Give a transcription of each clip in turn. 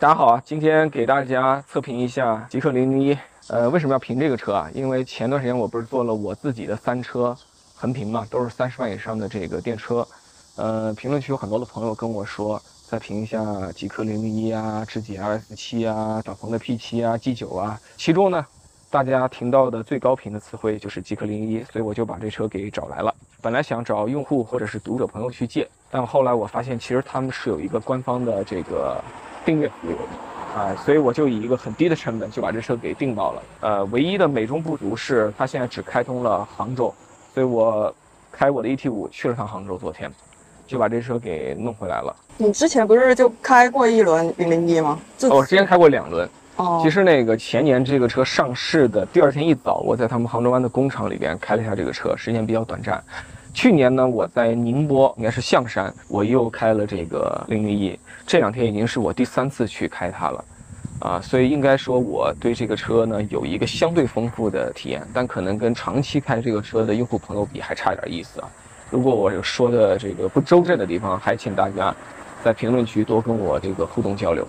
大家好啊，今天给大家测评一下极氪零零一。呃，为什么要评这个车啊？因为前段时间我不是做了我自己的三车横评嘛，都是三十万以上的这个电车。呃，评论区有很多的朋友跟我说，再评一下极氪零零一啊、智己 LS 七啊、小鹏的 P 七啊、G 九啊。其中呢，大家听到的最高频的词汇就是极氪零零一，所以我就把这车给找来了。本来想找用户或者是读者朋友去借，但后来我发现其实他们是有一个官方的这个订阅服务。啊，所以我就以一个很低的成本就把这车给订到了。呃，唯一的美中不足是它现在只开通了杭州，所以我开我的 ET 五去了趟杭州，昨天就把这车给弄回来了。你之前不是就开过一轮零零一吗？哦，我之前开过两轮。哦，其实那个前年这个车上市的第二天一早，我在他们杭州湾的工厂里边开了一下这个车，时间比较短暂。去年呢，我在宁波，应该是象山，我又开了这个零零一。这两天已经是我第三次去开它了，啊，所以应该说我对这个车呢有一个相对丰富的体验，但可能跟长期开这个车的用户朋友比还差点意思啊。如果我有说的这个不周正的地方，还请大家在评论区多跟我这个互动交流。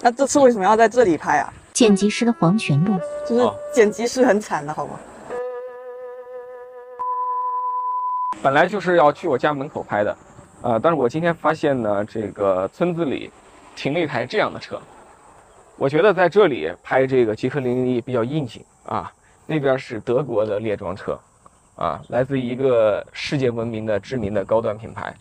那这次为什么要在这里拍啊？剪辑师的黄泉路，就是剪辑师很惨的好吗？本来就是要去我家门口拍的，啊，但是我今天发现呢，这个村子里停了一台这样的车，我觉得在这里拍这个极氪零零一比较应景啊。那边是德国的列装车，啊，来自一个世界闻名的知名的高端品牌。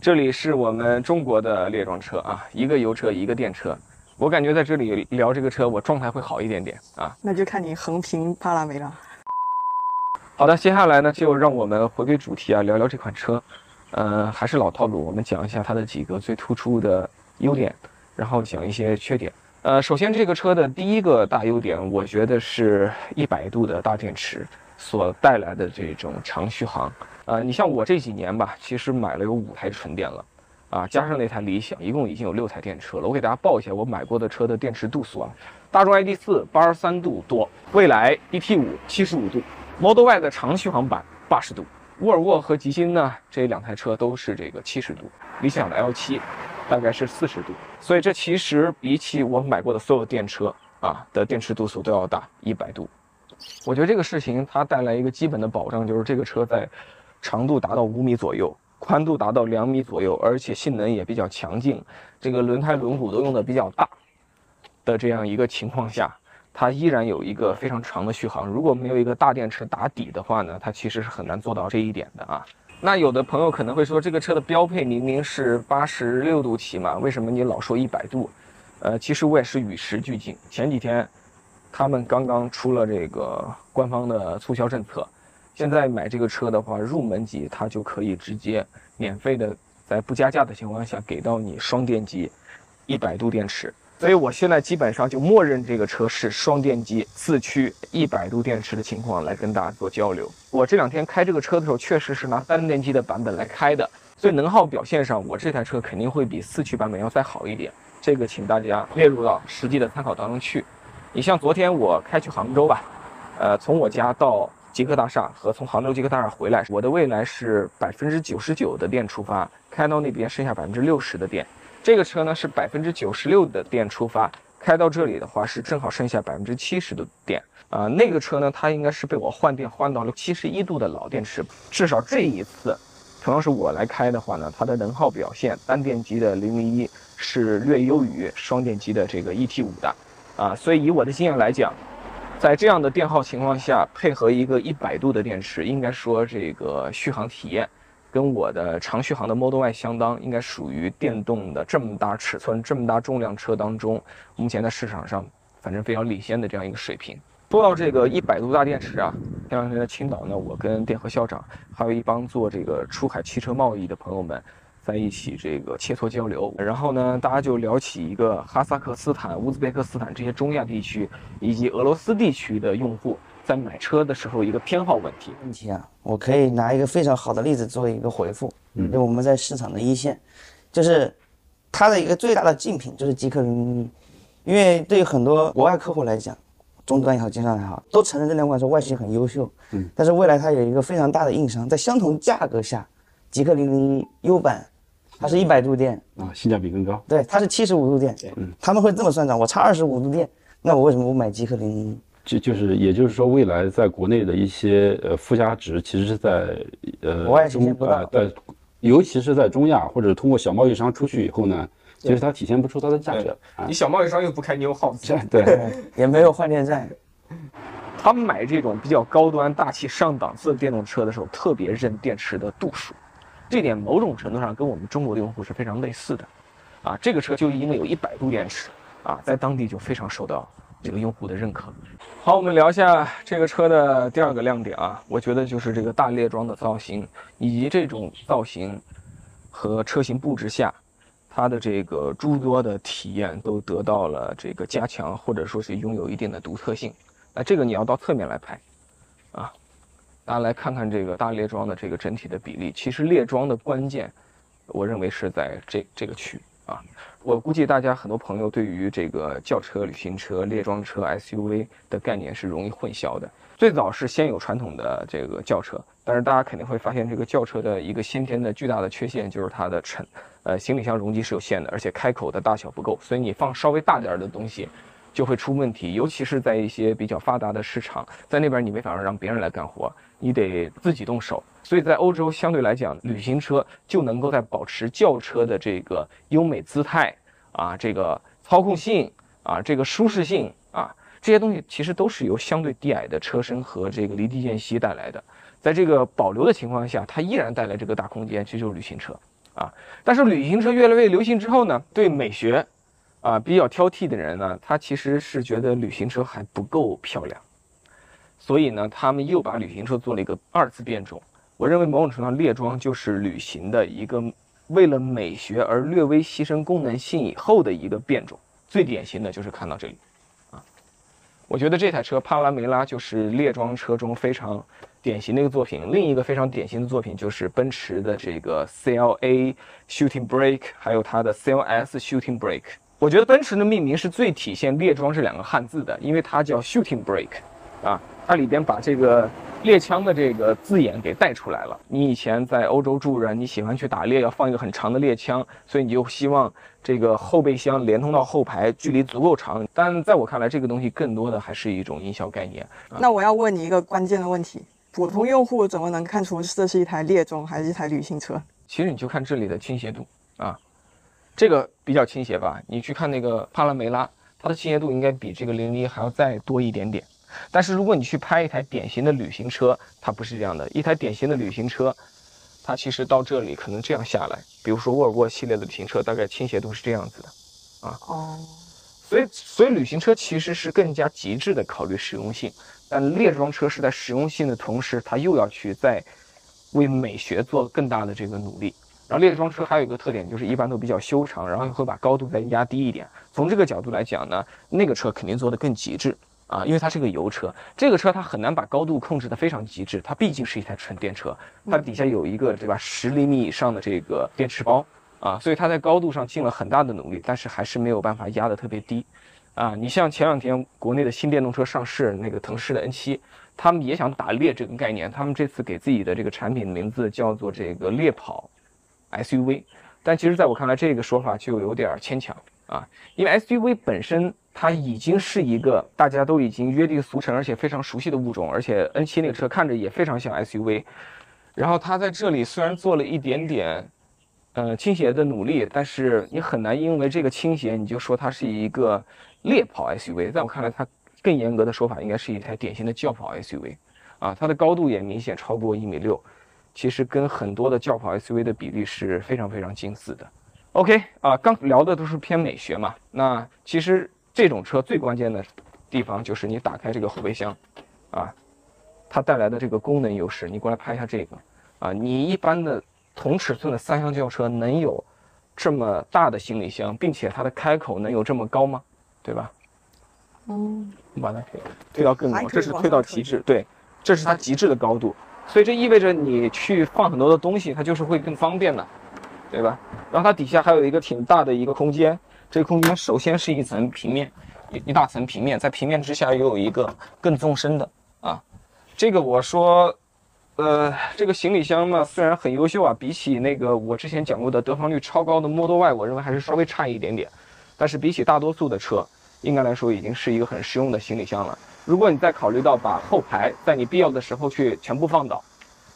这里是我们中国的列装车啊，一个油车，一个电车。我感觉在这里聊这个车，我状态会好一点点啊。那就看你横评帕拉梅了。好的，接下来呢，就让我们回归主题啊，聊聊这款车。呃，还是老套路，我们讲一下它的几个最突出的优点，然后讲一些缺点。呃，首先这个车的第一个大优点，我觉得是一百度的大电池所带来的这种长续航。呃，你像我这几年吧，其实买了有五台纯电了，啊，加上那台理想，一共已经有六台电车了。我给大家报一下我买过的车的电池度数啊，大众 ID.4 八十三度多，蔚来 ET5 七十五度。Model Y 的长续航版八十度，沃尔沃和极星呢这两台车都是这个七十度，理想的 L7 大概是四十度，所以这其实比起我买过的所有电车啊的电池度数都要大一百度。我觉得这个事情它带来一个基本的保障，就是这个车在长度达到五米左右，宽度达到两米左右，而且性能也比较强劲，这个轮胎轮毂都用的比较大的这样一个情况下。它依然有一个非常长的续航，如果没有一个大电池打底的话呢，它其实是很难做到这一点的啊。那有的朋友可能会说，这个车的标配明明是八十六度起嘛，为什么你老说一百度？呃，其实我也是与时俱进。前几天他们刚刚出了这个官方的促销政策，现在买这个车的话，入门级它就可以直接免费的，在不加价的情况下给到你双电机一百度电池。所以我现在基本上就默认这个车是双电机四驱一百度电池的情况来跟大家做交流。我这两天开这个车的时候，确实是拿单电机的版本来开的，所以能耗表现上，我这台车肯定会比四驱版本要再好一点。这个请大家列入到实际的参考当中去。你像昨天我开去杭州吧，呃，从我家到极客大厦和从杭州极客大厦回来，我的未来是百分之九十九的电出发，开到那边剩下百分之六十的电。这个车呢是百分之九十六的电出发，开到这里的话是正好剩下百分之七十的电啊。那个车呢，它应该是被我换电换到了七十一度的老电池。至少这一次，同样是我来开的话呢，它的能耗表现，单电机的零零一是略优于双电机的这个 ET 五的啊。所以以我的经验来讲，在这样的电耗情况下，配合一个一百度的电池，应该说这个续航体验。跟我的长续航的 Model Y 相当，应该属于电动的这么大尺寸、这么大重量车当中，目前在市场上反正非常领先的这样一个水平。说到这个一百度大电池啊，前两天在青岛呢，我跟电河校长还有一帮做这个出海汽车贸易的朋友们在一起这个切磋交流，然后呢，大家就聊起一个哈萨克斯坦、乌兹别克斯坦这些中亚地区以及俄罗斯地区的用户。在买车的时候，一个偏好问题。问题啊，我可以拿一个非常好的例子做一个回复。嗯，因为我们在市场的一线，就是它的一个最大的竞品就是极氪零零一。因为对于很多国外客户来讲，终端也好，经销商也好，都承认这两款车外形很优秀。嗯，但是未来它有一个非常大的硬伤，在相同价格下，极氪零零一 U 版它是一百度电，啊，性价比更高。对，它是七十五度电，嗯他们会这么算账，我差二十五度电，那我为什么不买极客零零一？就就是，也就是说，未来在国内的一些呃附加值，其实是在呃国外体中现不到呃在，尤其是在中亚或者通过小贸易商出去以后呢，其实它体现不出它的价值啊你。小贸易商又不开，你有耗子。对，也没有换电站，他们买这种比较高端、大气、上档次的电动车的时候，特别认电池的度数，这点某种程度上跟我们中国的用户是非常类似的。啊，这个车就因为有一百度电池，啊，在当地就非常受到这个用户的认可。好，我们聊一下这个车的第二个亮点啊，我觉得就是这个大列装的造型，以及这种造型和车型布置下，它的这个诸多的体验都得到了这个加强，或者说是拥有一定的独特性。那这个你要到侧面来拍，啊，大家来看看这个大列装的这个整体的比例。其实列装的关键，我认为是在这这个区啊。我估计大家很多朋友对于这个轿车、旅行车、列装车、SUV 的概念是容易混淆的。最早是先有传统的这个轿车，但是大家肯定会发现，这个轿车的一个先天的巨大的缺陷就是它的沉，呃，行李箱容积是有限的，而且开口的大小不够，所以你放稍微大点的东西就会出问题，尤其是在一些比较发达的市场，在那边你没法让别人来干活，你得自己动手。所以在欧洲相对来讲，旅行车就能够在保持轿车的这个优美姿态啊，这个操控性啊，这个舒适性啊，这些东西其实都是由相对低矮的车身和这个离地间隙带来的。在这个保留的情况下，它依然带来这个大空间，这就是旅行车啊。但是旅行车越来越流行之后呢，对美学啊比较挑剔的人呢，他其实是觉得旅行车还不够漂亮，所以呢，他们又把旅行车做了一个二次变种。我认为某种程度上，列装就是旅行的一个为了美学而略微牺牲功能性以后的一个变种。最典型的就是看到这里啊，我觉得这台车帕拉梅拉就是列装车中非常典型的一个作品。另一个非常典型的作品就是奔驰的这个 CLA Shooting Brake，还有它的 CLS Shooting Brake。我觉得奔驰的命名是最体现列装这两个汉字的，因为它叫 Shooting Brake，啊，它里边把这个猎枪的这个字眼给带出来了。你以前在欧洲住着，你喜欢去打猎，要放一个很长的猎枪，所以你就希望这个后备箱连通到后排，距离足够长。但在我看来，这个东西更多的还是一种营销概念。那我要问你一个关键的问题：普通用户怎么能看出这是一台猎装还是一台旅行车？其实你就看这里的倾斜度啊，这个比较倾斜吧。你去看那个帕拉梅拉，它的倾斜度应该比这个零零一还要再多一点点。但是如果你去拍一台典型的旅行车，它不是这样的。一台典型的旅行车，它其实到这里可能这样下来，比如说沃尔沃系列的旅行车，大概倾斜度是这样子的啊。哦，所以，所以旅行车其实是更加极致的考虑实用性，但列装车是在实用性的同时，它又要去在为美学做更大的这个努力。然后列装车还有一个特点，就是一般都比较修长，然后会把高度再压低一点。从这个角度来讲呢，那个车肯定做得更极致啊，因为它是个油车。这个车它很难把高度控制得非常极致，它毕竟是一台纯电车，它底下有一个对吧十厘米以上的这个电池包啊，所以它在高度上尽了很大的努力，但是还是没有办法压得特别低。啊，你像前两天国内的新电动车上市，那个腾势的 N7，他们也想打猎这个概念，他们这次给自己的这个产品名字叫做这个猎跑 SUV，但其实在我看来，这个说法就有点牵强啊，因为 SUV 本身它已经是一个大家都已经约定俗成而且非常熟悉的物种，而且 N7 那个车看着也非常像 SUV，然后它在这里虽然做了一点点。呃，倾斜的努力，但是你很难因为这个倾斜，你就说它是一个猎跑 SUV。在我看来，它更严格的说法应该是一台典型的轿跑 SUV，啊，它的高度也明显超过一米六，其实跟很多的轿跑 SUV 的比例是非常非常近似的。OK，啊，刚聊的都是偏美学嘛，那其实这种车最关键的地方就是你打开这个后备箱，啊，它带来的这个功能优势。你过来拍一下这个，啊，你一般的。同尺寸的三厢轿车能有这么大的行李箱，并且它的开口能有这么高吗？对吧？嗯，你把它推推到更高，这是推到极致，对，这是它极致的高度，所以这意味着你去放很多的东西，它就是会更方便的，对吧？然后它底下还有一个挺大的一个空间，这个空间首先是一层平面，一一大层平面，在平面之下又有一个更纵深的啊，这个我说。呃，这个行李箱呢虽然很优秀啊，比起那个我之前讲过的得房率超高的 Model Y，我认为还是稍微差一点点。但是比起大多数的车，应该来说已经是一个很实用的行李箱了。如果你再考虑到把后排在你必要的时候去全部放倒，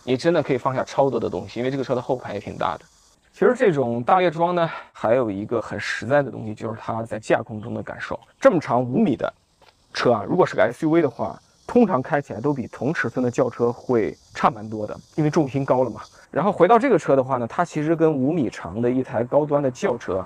你真的可以放下超多的东西，因为这个车的后排也挺大的。其实这种大列装呢，还有一个很实在的东西，就是它在驾控中的感受。这么长五米的车啊，如果是个 SUV 的话，通常开起来都比同尺寸的轿车会差蛮多的，因为重心高了嘛。然后回到这个车的话呢，它其实跟五米长的一台高端的轿车。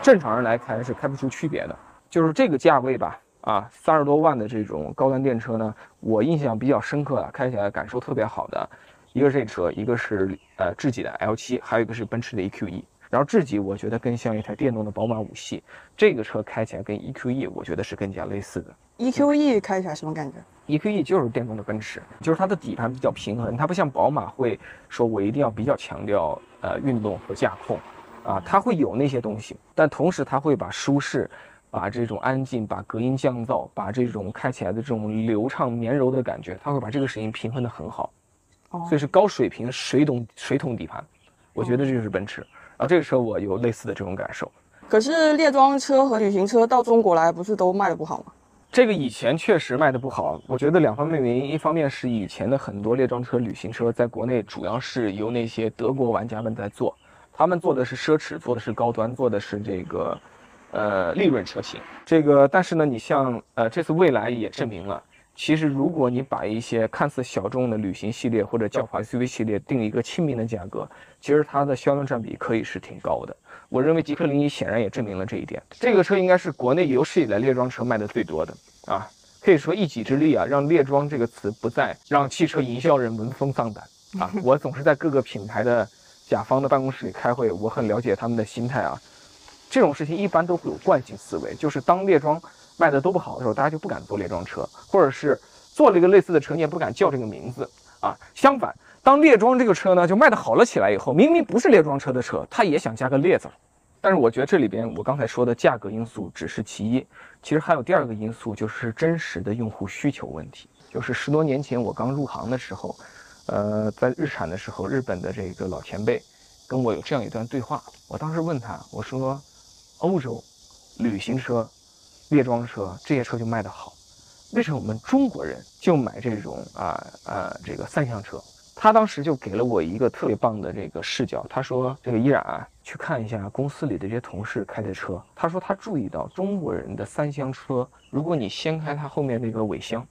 正常人来开是开不出区别的，就是这个价位吧，啊，三十多万的这种高端电车呢，我印象比较深刻啊，开起来感受特别好的，一个是这车，一个是呃智己的 L7，还有一个是奔驰的 EQE。然后智己我觉得更像一台电动的宝马五系，这个车开起来跟 EQE 我觉得是更加类似的。EQE 开起来什么感觉？EQE 就是电动的奔驰，就是它的底盘比较平衡，它不像宝马会说我一定要比较强调呃运动和驾控。啊，它会有那些东西，但同时它会把舒适、把这种安静、把隔音降噪、把这种开起来的这种流畅绵柔的感觉，它会把这个声音平衡的很好。哦，所以是高水平水桶水桶底盘，我觉得这就是奔驰。然后，这个车我有类似的这种感受。可是列装车和旅行车到中国来，不是都卖的不好吗？这个以前确实卖的不好，我觉得两方面原因，一方面是以前的很多列装车、旅行车在国内主要是由那些德国玩家们在做。他们做的是奢侈，做的是高端，做的是这个，呃，利润车型。这个，但是呢，你像，呃，这次蔚来也证明了，其实如果你把一些看似小众的旅行系列或者轿跑 SUV 系列定一个亲民的价格，其实它的销量占比可以是挺高的。我认为极氪零一显然也证明了这一点。这个车应该是国内有史以来列装车卖的最多的啊，可以说一己之力啊，让列装这个词不再让汽车营销人闻风丧胆啊。我总是在各个品牌的。甲方的办公室里开会，我很了解他们的心态啊。这种事情一般都会有惯性思维，就是当列装卖的都不好的时候，大家就不敢做列装车，或者是做了一个类似的车，你也不敢叫这个名字啊。相反，当列装这个车呢就卖的好了起来以后，明明不是列装车的车，他也想加个列字。但是我觉得这里边我刚才说的价格因素只是其一，其实还有第二个因素，就是真实的用户需求问题。就是十多年前我刚入行的时候。呃，在日产的时候，日本的这个老前辈跟我有这样一段对话。我当时问他，我说：“欧洲旅行车、列装车这些车就卖得好，为什么我们中国人就买这种啊啊这个三厢车？”他当时就给了我一个特别棒的这个视角。他说：“这个依然啊，去看一下公司里的这些同事开的车。他说他注意到中国人的三厢车，如果你掀开它后面那个尾箱。”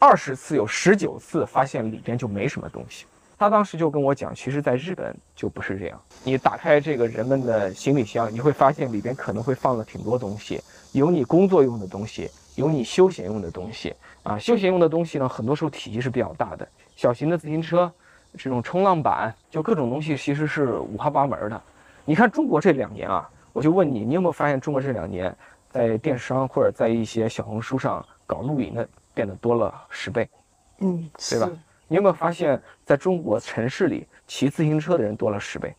二十次有十九次发现里边就没什么东西，他当时就跟我讲，其实在日本就不是这样。你打开这个人们的行李箱，你会发现里边可能会放了挺多东西，有你工作用的东西，有你休闲用的东西啊。休闲用的东西呢，很多时候体积是比较大的，小型的自行车，这种冲浪板，就各种东西其实是五花八门的。你看中国这两年啊，我就问你，你有没有发现中国这两年在电商或者在一些小红书上搞露营的？变得多了十倍，嗯，对吧？你有没有发现，在中国城市里骑自行车的人多了十倍？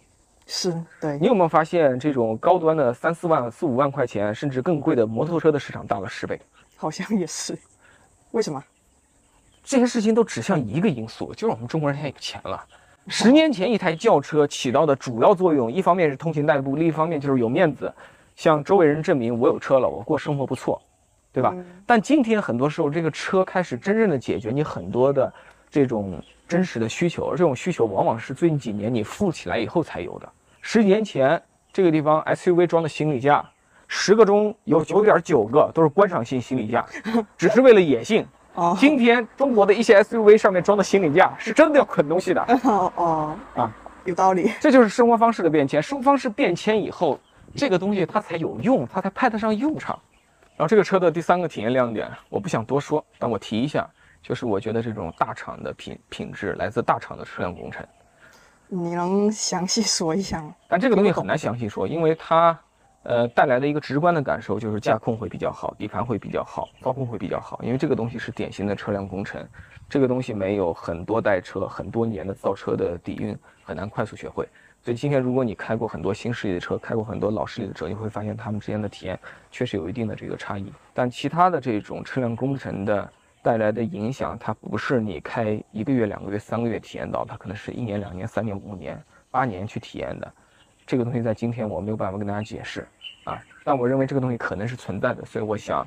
是，对。你有没有发现，这种高端的三四万、四五万块钱，甚至更贵的摩托车的市场大了十倍？好像也是。为什么？这些事情都指向一个因素，就是我们中国人现在有钱了。十年前，一台轿车起到的主要作用，一方面是通勤代步，另一方面就是有面子，向周围人证明我有车了，我过生活不错。对吧？但今天很多时候，这个车开始真正的解决你很多的这种真实的需求，而这种需求往往是最近几年你富起来以后才有的。十年前，这个地方 SUV 装的行李架，十个中有九点九个都是观赏性行李架，只是为了野性。哦，今天中国的一些 SUV 上面装的行李架是真的要捆东西的。哦哦啊，有道理。这就是生活方式的变迁。生活方式变迁以后，这个东西它才有用，它才派得上用场。然后这个车的第三个体验亮点，我不想多说，但我提一下，就是我觉得这种大厂的品品质来自大厂的车辆工程。你能详细说一下吗？但这个东西很难详细说，因为它，呃，带来的一个直观的感受就是驾控会比较好，底盘会比较好，操控会比较好，因为这个东西是典型的车辆工程，这个东西没有很多代车、很多年的造车的底蕴，很难快速学会。所以今天，如果你开过很多新势力的车，开过很多老势力的车，你会发现他们之间的体验确实有一定的这个差异。但其他的这种车辆工程的带来的影响，它不是你开一个月、两个月、三个月体验到，它可能是一年、两年、三年、五年、八年去体验的。这个东西在今天我没有办法跟大家解释啊，但我认为这个东西可能是存在的，所以我想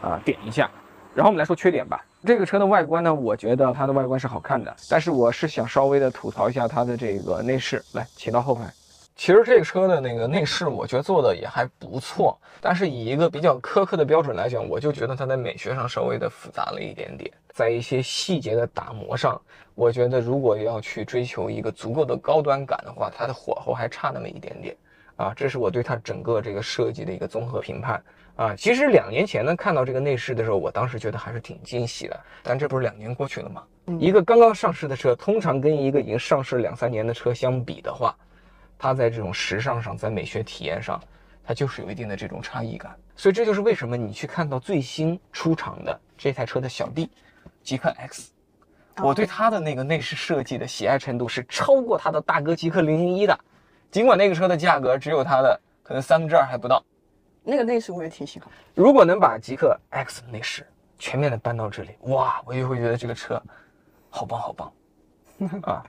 啊点一下。然后我们来说缺点吧。这个车的外观呢，我觉得它的外观是好看的，但是我是想稍微的吐槽一下它的这个内饰。来，请到后排。其实这个车的那个内饰，我觉得做的也还不错，但是以一个比较苛刻的标准来讲，我就觉得它在美学上稍微的复杂了一点点，在一些细节的打磨上，我觉得如果要去追求一个足够的高端感的话，它的火候还差那么一点点啊。这是我对它整个这个设计的一个综合评判啊。其实两年前呢，看到这个内饰的时候，我当时觉得还是挺惊喜的，但这不是两年过去了吗？一个刚刚上市的车，通常跟一个已经上市两三年的车相比的话，它在这种时尚上，在美学体验上，它就是有一定的这种差异感。所以这就是为什么你去看到最新出厂的这台车的小弟，极氪 X，我对它的那个内饰设计的喜爱程度是超过它的大哥极氪零零一的。尽管那个车的价格只有它的可能三分之二还不到，那个内饰我也挺喜欢。如果能把极氪 X 的内饰全面的搬到这里，哇，我就会觉得这个车好棒好棒 啊！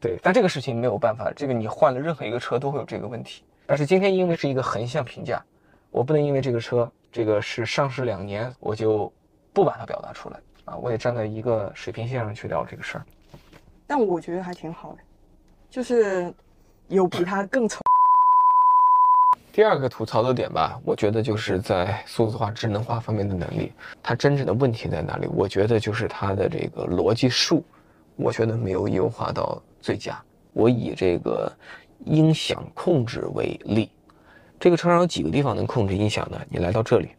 对，但这个事情没有办法，这个你换了任何一个车都会有这个问题。但是今天因为是一个横向评价，我不能因为这个车这个是上市两年，我就不把它表达出来啊！我得站在一个水平线上去聊这个事儿。但我觉得还挺好的，就是有比它更丑。第二个吐槽的点吧，我觉得就是在数字化、智能化方面的能力，它真正的问题在哪里？我觉得就是它的这个逻辑树，我觉得没有优化到最佳。我以这个音响控制为例，这个车上有几个地方能控制音响呢？你来到这里，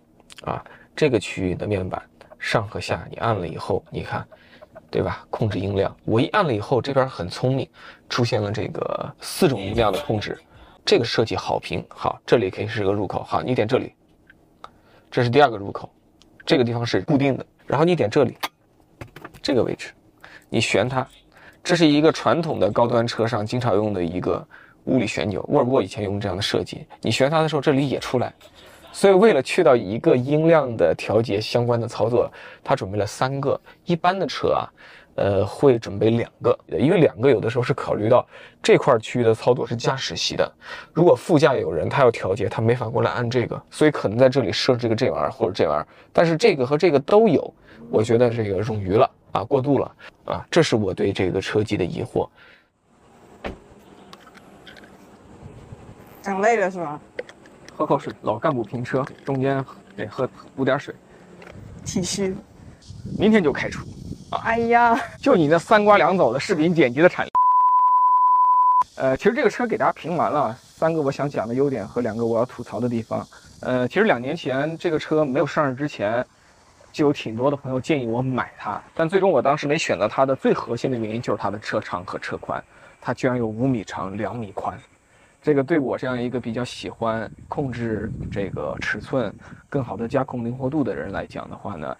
啊，这个区域的面板上和下，你按了以后，你看，对吧？控制音量，我一按了以后，这边很聪明，出现了这个四种音量的控制。这个设计好评，好，这里可以是个入口，好，你点这里，这是第二个入口，这个地方是固定的，然后你点这里，这个位置，你旋它，这是一个传统的高端车上经常用的一个物理旋钮，沃尔沃以前用这样的设计，你旋它的时候这里也出来，所以为了去到一个音量的调节相关的操作，它准备了三个，一般的车啊。呃，会准备两个，因为两个有的时候是考虑到这块区域的操作是驾驶席的，如果副驾有人他要调节，他没法过来按这个，所以可能在这里设置个这玩意儿或者这玩意儿，但是这个和这个都有，我觉得这个冗余了。啊，过度了啊，这是我对这个车机的疑惑。讲累了是吧？喝口水，老干部评车，中间得喝补点水，体虚。明天就开出。哎呀，就你那三瓜两枣的视频剪辑的产量。呃，其实这个车给大家评完了，三个我想讲的优点和两个我要吐槽的地方。呃，其实两年前这个车没有上市之前，就有挺多的朋友建议我买它，但最终我当时没选择它的最核心的原因就是它的车长和车宽，它居然有五米长、两米宽。这个对我这样一个比较喜欢控制这个尺寸、更好的加控灵活度的人来讲的话呢？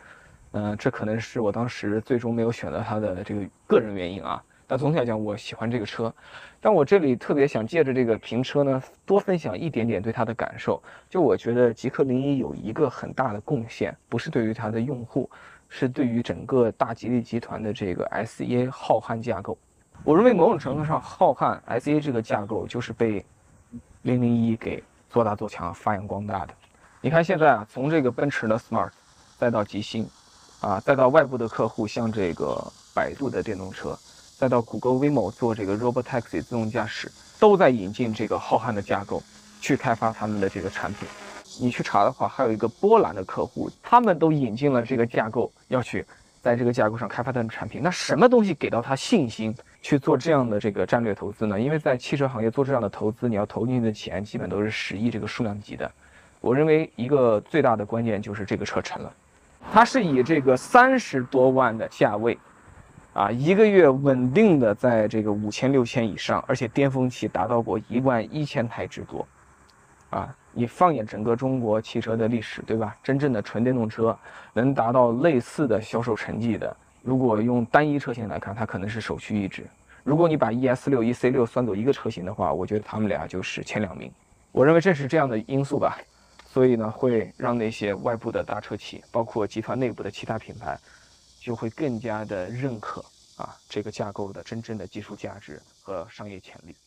嗯，这可能是我当时最终没有选择它的这个个人原因啊。那总体来讲，我喜欢这个车。但我这里特别想借着这个评车呢，多分享一点点对它的感受。就我觉得极氪零一有一个很大的贡献，不是对于它的用户，是对于整个大吉利集团的这个 SEA 浩瀚架构。我认为某种程度上，浩瀚 SEA 这个架构就是被零零一给做大做强、发扬光大的。你看现在啊，从这个奔驰的 Smart，再到极星。啊，再到外部的客户，像这个百度的电动车，再到谷歌 Waymo 做这个 Robotaxi 自动驾驶，都在引进这个浩瀚的架构去开发他们的这个产品。你去查的话，还有一个波兰的客户，他们都引进了这个架构，要去在这个架构上开发他们的产品。那什么东西给到他信心去做这样的这个战略投资呢？因为在汽车行业做这样的投资，你要投进去的钱基本都是十亿这个数量级的。我认为一个最大的关键就是这个车成了。它是以这个三十多万的价位，啊，一个月稳定的在这个五千六千以上，而且巅峰期达到过一万一千台之多，啊，你放眼整个中国汽车的历史，对吧？真正的纯电动车能达到类似的销售成绩的，如果用单一车型来看，它可能是首屈一指。如果你把 ES 六、EC 六算作一个车型的话，我觉得他们俩就是前两名。我认为正是这样的因素吧。所以呢，会让那些外部的大车企，包括集团内部的其他品牌，就会更加的认可啊这个架构的真正的技术价值和商业潜力。